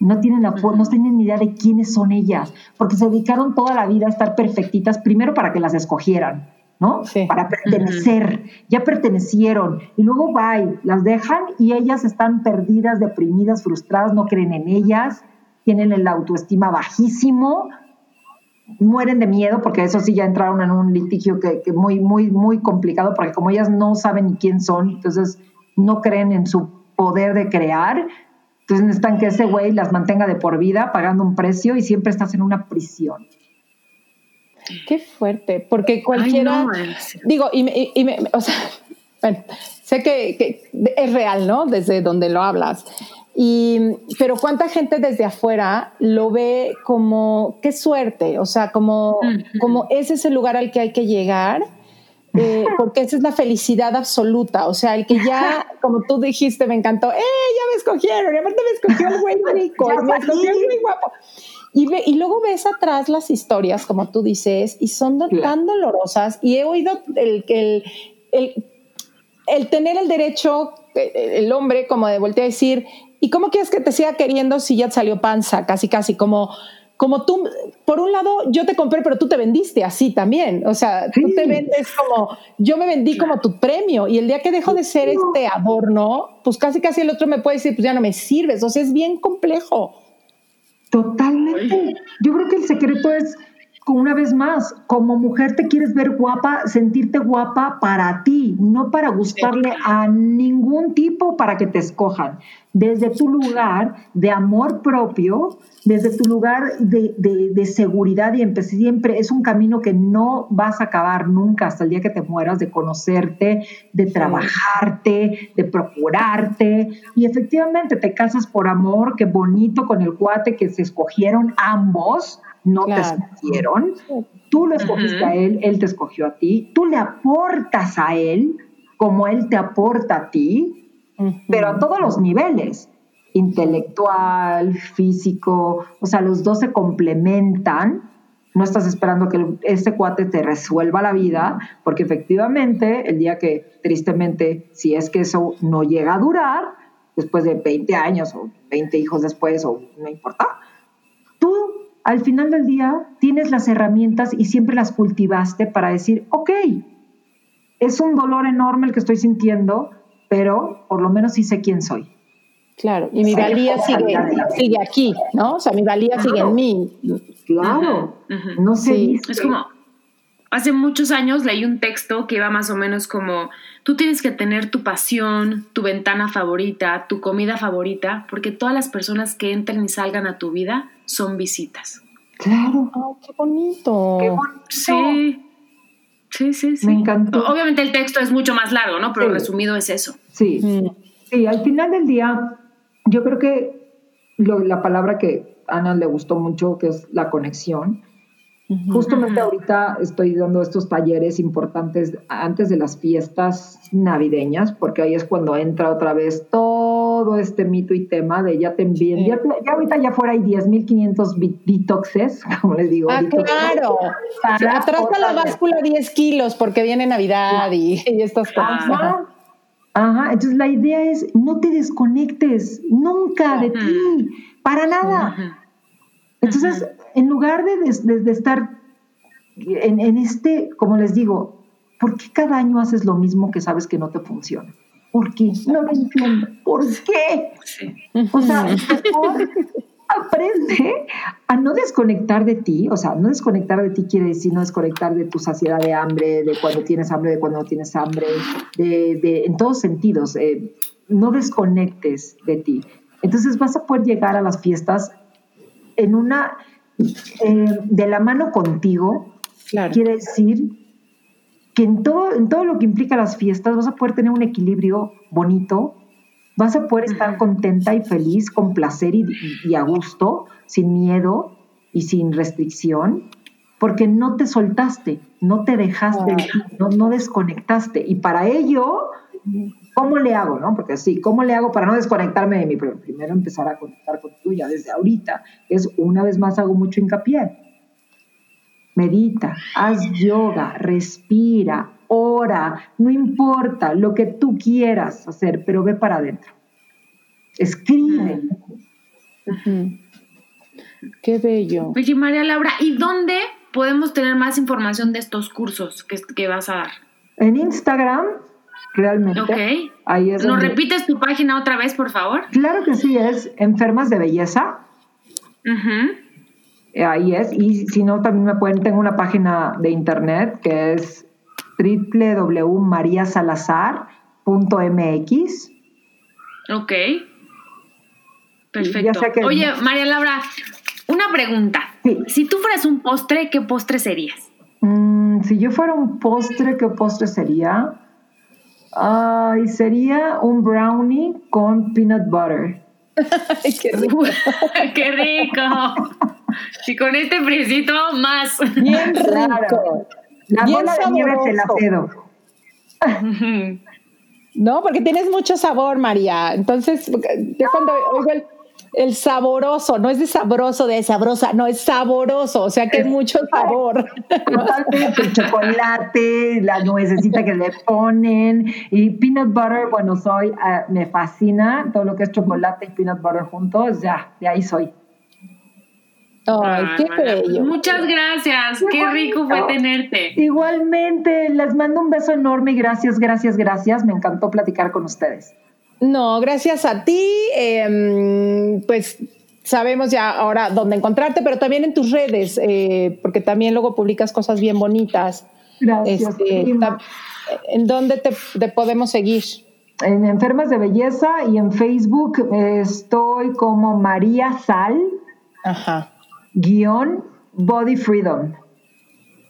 no tienen, la, no tienen ni idea de quiénes son ellas, porque se dedicaron toda la vida a estar perfectitas, primero para que las escogieran, ¿no? Para pertenecer, ya pertenecieron, y luego bye, las dejan y ellas están perdidas, deprimidas, frustradas, no creen en ellas, tienen el autoestima bajísimo, mueren de miedo, porque eso sí ya entraron en un litigio que, que muy, muy, muy complicado, porque como ellas no saben ni quién son, entonces no creen en su poder de crear, entonces necesitan que ese güey las mantenga de por vida pagando un precio y siempre estás en una prisión. Qué fuerte, porque cualquiera, digo, y, me, o sea, bueno, sé que, es real, ¿no? Desde donde lo hablas. Y, pero cuánta gente desde afuera lo ve como qué suerte, o sea, como, como ese es el lugar al que hay que llegar eh, porque esa es la felicidad absoluta. O sea, el que ya, como tú dijiste, me encantó, ¡eh! Ya me escogieron, y aparte me escogió el güey rico, me escogió el güey guapo. Y, y, luego ves atrás las historias, como tú dices, y son tan dolorosas. Y he oído el, el, el, el tener el derecho, eh, el hombre, como de voltear a decir, ¿y cómo quieres que te siga queriendo si ya salió panza? Casi, casi, como, como tú, por un lado, yo te compré, pero tú te vendiste así también. O sea, tú te vendes como, yo me vendí como tu premio. Y el día que dejo de ser este adorno, pues casi, casi el otro me puede decir, pues ya no me sirves. O sea, es bien complejo. Totalmente. Yo creo que el secreto es una vez más, como mujer te quieres ver guapa, sentirte guapa para ti, no para gustarle a ningún tipo para que te escojan. Desde tu lugar de amor propio, desde tu lugar de, de, seguridad y siempre es un camino que no vas a acabar nunca hasta el día que te mueras, de conocerte, de trabajarte, de procurarte. Y efectivamente te casas por amor, qué bonito con el cuate que se escogieron ambos no te escogieron, tú lo escogiste a él, él te escogió a ti, tú le aportas a él como él te aporta a ti, pero a todos los niveles, intelectual, físico, o sea, los dos se complementan. No estás esperando que este cuate te resuelva la vida, porque efectivamente, el día que tristemente, si es que eso no llega a durar, después de 20 años o 20 hijos después, o no importa, al final del día tienes las herramientas y siempre las cultivaste para decir, ok, es un dolor enorme el que estoy sintiendo, pero por lo menos sí sé quién soy. Claro, y mi valía sigue, sigue aquí, ¿no? O sea, mi valía sigue en mí. Claro, no sé. Es como, hace muchos años leí un texto que iba más o menos como, tú tienes que tener tu pasión, tu ventana favorita, tu comida favorita, porque todas las personas que entren y salgan a tu vida son visitas. Claro. qué bonito. Qué bonito. Sí. Sí, sí, sí. Me encantó. Obviamente el texto es mucho más largo, ¿no? Pero resumido es eso. Sí. Mm. Sí, al final del día, yo creo que la palabra que a Ana le gustó mucho, que es la conexión, Justamente ahorita estoy dando estos talleres importantes antes de las fiestas navideñas, porque ahí es cuando entra otra vez todo este mito y tema de ya te envíen, ya, ahorita ya fuera hay 10.500 detoxes, como les digo. Ah, claro. Atrasa la báscula 10 kilos porque viene Navidad y, estas cosas. Ajá. entonces la idea es no te desconectes nunca de ti, para nada. Entonces, en lugar de, estar en, este, como les digo, ¿por qué cada año haces lo mismo que sabes que no te funciona? ¿Por qué? No lo entiendo. ¿Por qué? O sea, aprende a no desconectar de ti. O sea, no desconectar de ti quiere decir no desconectar de tu saciedad de hambre, de cuando tienes hambre, de cuando no tienes hambre, de, en todos sentidos. Eh, no desconectes de ti. Entonces vas a poder llegar a las fiestas en una eh, de la mano contigo, quiere decir que en todo, en todo lo que implica las fiestas vas a poder tener un equilibrio bonito, vas a poder estar contenta y feliz, con placer y, a gusto, sin miedo y sin restricción, porque no te soltaste, no te dejaste, no, no desconectaste. Y para ello ¿Cómo le hago? No? Porque sí, ¿cómo le hago para no desconectarme de mí? Pero primero empezar a conectar con tuya desde ahorita. Es una vez más hago mucho hincapié. Medita, haz yoga, respira, ora, no importa lo que tú quieras hacer, pero ve para adentro. Escribe. Qué bello. Oye, María Laura, ¿y dónde podemos tener más información de estos cursos que, que vas a dar? En Instagram realmente. Ok. Ahí es ¿Nos repites tu página otra vez, por favor? Claro que sí, es Enfermas de Belleza. Ahí es. Y si no, también me pueden, tengo una página de internet que es www.mariasalazar.mx. Ok. Perfecto. Oye, María Laura, una pregunta. Si tú fueras un postre, ¿qué postre serías? Mm, si yo fuera un postre, ¿qué postre sería? Ay, sería un brownie con peanut butter. Ay, qué rico. qué rico. Y con este frisito más. Bien rico. La Bien bola de nieve te la cedo. No, porque tienes mucho sabor, María. Entonces, yo cuando oigo el el saboroso, no es de sabroso, de sabrosa, no, es saboroso, o sea que hay mucho sabor. Totalmente, el chocolate, la nuececita que le ponen y peanut butter, bueno, soy, ah, me fascina todo lo que es chocolate y peanut butter juntos, ya, de ahí soy. Ay, qué bello. Muchas gracias, qué, rico fue tenerte. Igualmente, les mando un beso enorme y gracias, gracias, gracias. Me encantó platicar con ustedes. No, gracias a ti. Em, pues sabemos ya ahora dónde encontrarte, pero también en tus redes, eh, porque también luego publicas cosas bien bonitas. Gracias. Este, ¿En dónde te, podemos seguir? En Enfermas de Belleza y en Facebook estoy como María Sal, Ajá. guion Body Freedom.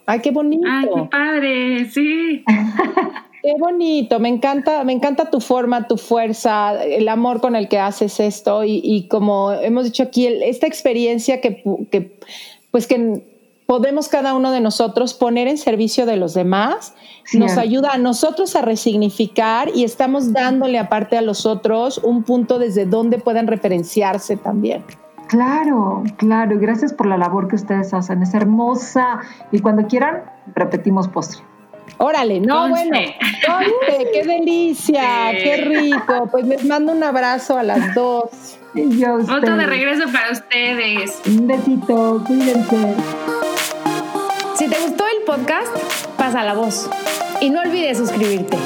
Ay, qué bonito. Ay, qué padre, sí. Qué bonito, me encanta, me encanta tu forma, tu fuerza, el amor con el que haces esto y, como hemos dicho aquí, esta experiencia que, pues que podemos cada uno de nosotros poner en servicio de los demás, nos ayuda a nosotros a resignificar y estamos dándole aparte a los otros un punto desde donde puedan referenciarse también. Claro, claro, y gracias por la labor que ustedes hacen, es hermosa y cuando quieran repetimos postre. Órale, no, bueno, qué delicia, qué rico. Pues les mando un abrazo a las dos. Y yo Otro de regreso para ustedes. Un besito, cuídense. Si te gustó el podcast, pasa la voz. Y no olvides suscribirte.